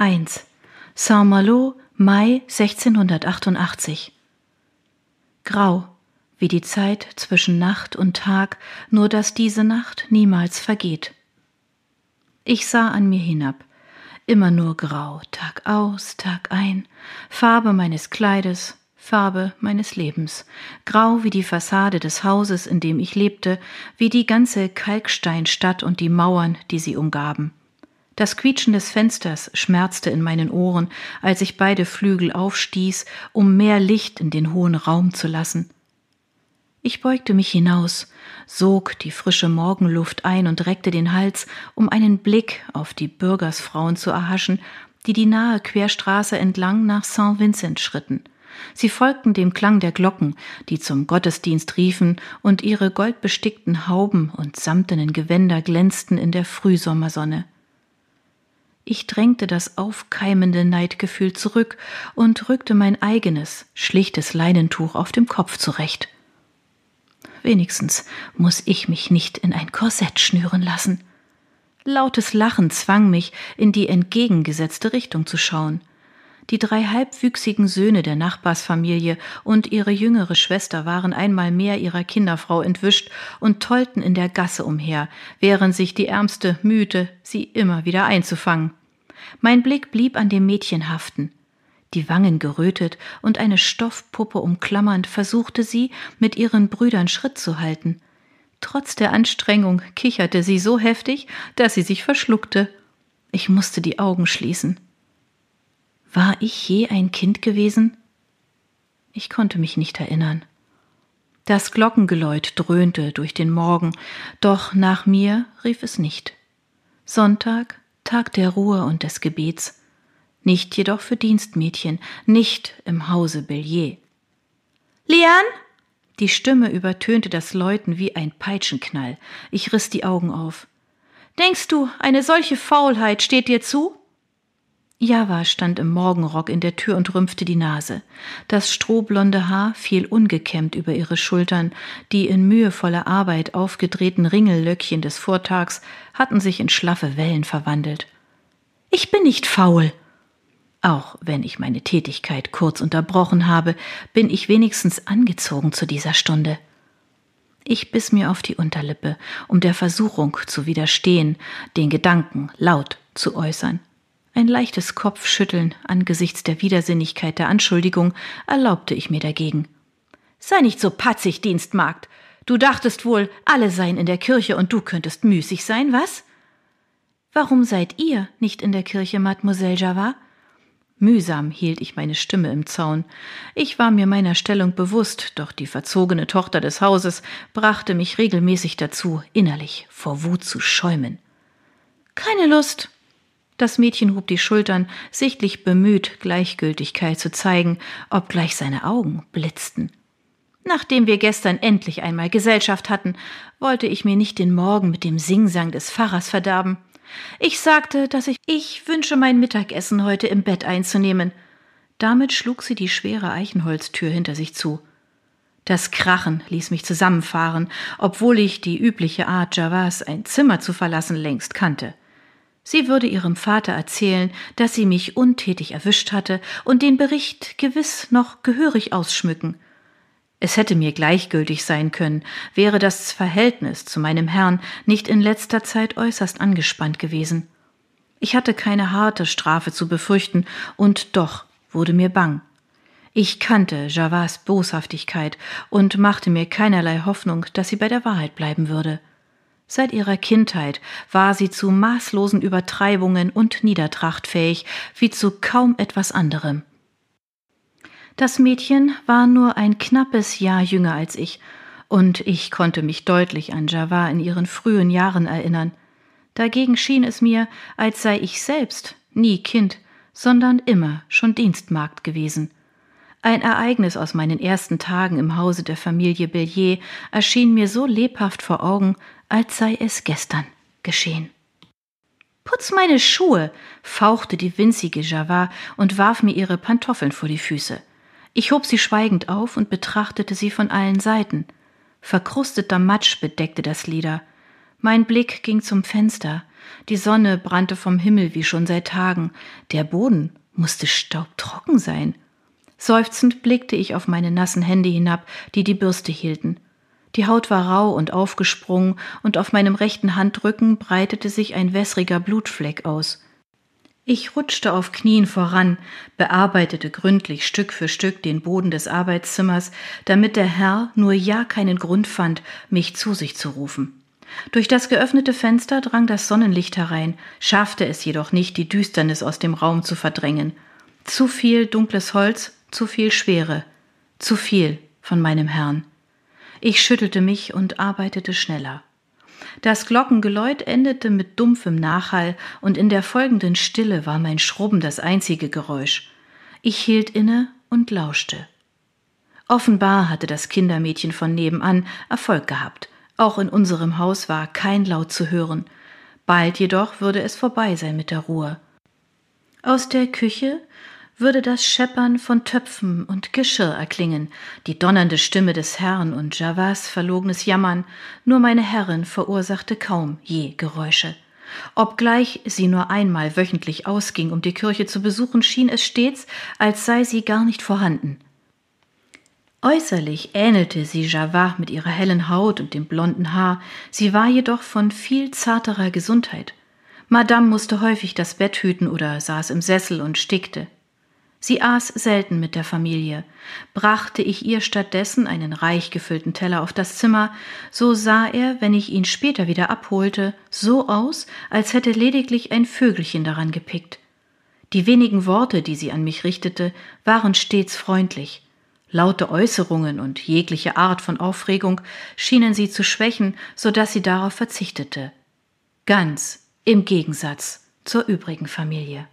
1. Saint-Malo, Mai 1688. Grau, wie die Zeit zwischen Nacht und Tag, nur dass diese Nacht niemals vergeht. Ich sah an mir hinab, immer nur grau, Tag aus, Tag ein, Farbe meines Kleides, Farbe meines Lebens, grau wie die Fassade des Hauses, in dem ich lebte, wie die ganze Kalksteinstadt und die Mauern, die sie umgaben. Das Quietschen des Fensters schmerzte in meinen Ohren, als ich beide Flügel aufstieß, um mehr Licht in den hohen Raum zu lassen. Ich beugte mich hinaus, sog die frische Morgenluft ein und reckte den Hals, um einen Blick auf die Bürgersfrauen zu erhaschen, die die nahe Querstraße entlang nach Saint Vincent schritten. Sie folgten dem Klang der Glocken, die zum Gottesdienst riefen, und ihre goldbestickten Hauben und samtenen Gewänder glänzten in der Frühsommersonne. Ich drängte das aufkeimende Neidgefühl zurück und rückte mein eigenes, schlichtes Leinentuch auf dem Kopf zurecht. Wenigstens muss ich mich nicht in ein Korsett schnüren lassen. Lautes Lachen zwang mich, in die entgegengesetzte Richtung zu schauen. Die drei halbwüchsigen Söhne der Nachbarsfamilie und ihre jüngere Schwester waren einmal mehr ihrer Kinderfrau entwischt und tollten in der Gasse umher, während sich die Ärmste mühte, sie immer wieder einzufangen. Mein Blick blieb an dem Mädchen haften. Die Wangen gerötet und eine Stoffpuppe umklammernd, versuchte sie, mit ihren Brüdern Schritt zu halten. Trotz der Anstrengung kicherte sie so heftig, dass sie sich verschluckte. Ich musste die Augen schließen. War ich je ein Kind gewesen? Ich konnte mich nicht erinnern. Das Glockengeläut dröhnte durch den Morgen, doch nach mir rief es nicht. Sonntag, Tag der Ruhe und des Gebets, nicht jedoch für Dienstmädchen, nicht im Hause Bellier. Lian? Die Stimme übertönte das Läuten wie ein Peitschenknall. Ich riss die Augen auf. Denkst du, eine solche Faulheit steht dir zu? Java stand im Morgenrock in der Tür und rümpfte die Nase. Das strohblonde Haar fiel ungekämmt über ihre Schultern, die in mühevoller Arbeit aufgedrehten Ringellöckchen des Vortags hatten sich in schlaffe Wellen verwandelt. Ich bin nicht faul. Auch wenn ich meine Tätigkeit kurz unterbrochen habe, bin ich wenigstens angezogen zu dieser Stunde. Ich biss mir auf die Unterlippe, um der Versuchung zu widerstehen, den Gedanken laut zu äußern. Ein leichtes Kopfschütteln angesichts der Widersinnigkeit der Anschuldigung erlaubte ich mir dagegen. Sei nicht so patzig, Dienstmagd. Du dachtest wohl, alle seien in der Kirche und du könntest müßig sein, was? Warum seid ihr nicht in der Kirche, Mademoiselle Javard? Mühsam hielt ich meine Stimme im Zaun. Ich war mir meiner Stellung bewusst, doch die verzogene Tochter des Hauses brachte mich regelmäßig dazu, innerlich vor Wut zu schäumen. Keine Lust, das Mädchen hob die Schultern, sichtlich bemüht, Gleichgültigkeit zu zeigen, obgleich seine Augen blitzten. Nachdem wir gestern endlich einmal Gesellschaft hatten, wollte ich mir nicht den Morgen mit dem Singsang des Pfarrers verderben. Ich sagte, dass ich, ich wünsche mein Mittagessen heute im Bett einzunehmen. Damit schlug sie die schwere Eichenholztür hinter sich zu. Das Krachen ließ mich zusammenfahren, obwohl ich die übliche Art Javas, ein Zimmer zu verlassen, längst kannte. Sie würde ihrem Vater erzählen, dass sie mich untätig erwischt hatte und den Bericht gewiss noch gehörig ausschmücken. Es hätte mir gleichgültig sein können, wäre das Verhältnis zu meinem Herrn nicht in letzter Zeit äußerst angespannt gewesen. Ich hatte keine harte Strafe zu befürchten, und doch wurde mir bang. Ich kannte Javas Boshaftigkeit und machte mir keinerlei Hoffnung, dass sie bei der Wahrheit bleiben würde. Seit ihrer Kindheit war sie zu maßlosen Übertreibungen und Niedertracht fähig, wie zu kaum etwas anderem. Das Mädchen war nur ein knappes Jahr jünger als ich, und ich konnte mich deutlich an Java in ihren frühen Jahren erinnern. Dagegen schien es mir, als sei ich selbst nie Kind, sondern immer schon Dienstmagd gewesen. Ein Ereignis aus meinen ersten Tagen im Hause der Familie Bellier erschien mir so lebhaft vor Augen, als sei es gestern geschehen. Putz meine Schuhe, fauchte die winzige Java und warf mir ihre Pantoffeln vor die Füße. Ich hob sie schweigend auf und betrachtete sie von allen Seiten. Verkrusteter Matsch bedeckte das Leder. Mein Blick ging zum Fenster. Die Sonne brannte vom Himmel wie schon seit Tagen. Der Boden musste staubtrocken sein. Seufzend blickte ich auf meine nassen Hände hinab, die die Bürste hielten. Die Haut war rau und aufgesprungen, und auf meinem rechten Handrücken breitete sich ein wässriger Blutfleck aus. Ich rutschte auf Knien voran, bearbeitete gründlich Stück für Stück den Boden des Arbeitszimmers, damit der Herr nur ja keinen Grund fand, mich zu sich zu rufen. Durch das geöffnete Fenster drang das Sonnenlicht herein, schaffte es jedoch nicht, die Düsternis aus dem Raum zu verdrängen. Zu viel dunkles Holz, zu viel Schwere, zu viel von meinem Herrn. Ich schüttelte mich und arbeitete schneller. Das Glockengeläut endete mit dumpfem Nachhall, und in der folgenden Stille war mein Schrubben das einzige Geräusch. Ich hielt inne und lauschte. Offenbar hatte das Kindermädchen von nebenan Erfolg gehabt. Auch in unserem Haus war kein Laut zu hören. Bald jedoch würde es vorbei sein mit der Ruhe. Aus der Küche würde das Scheppern von Töpfen und Geschirr erklingen, die donnernde Stimme des Herrn und Javas verlogenes Jammern, nur meine Herrin verursachte kaum je Geräusche. Obgleich sie nur einmal wöchentlich ausging, um die Kirche zu besuchen, schien es stets, als sei sie gar nicht vorhanden. Äußerlich ähnelte sie Java mit ihrer hellen Haut und dem blonden Haar, sie war jedoch von viel zarterer Gesundheit. Madame musste häufig das Bett hüten oder saß im Sessel und stickte. Sie aß selten mit der Familie. Brachte ich ihr stattdessen einen reich gefüllten Teller auf das Zimmer, so sah er, wenn ich ihn später wieder abholte, so aus, als hätte lediglich ein Vögelchen daran gepickt. Die wenigen Worte, die sie an mich richtete, waren stets freundlich. Laute Äußerungen und jegliche Art von Aufregung schienen sie zu schwächen, so dass sie darauf verzichtete. Ganz im Gegensatz zur übrigen Familie.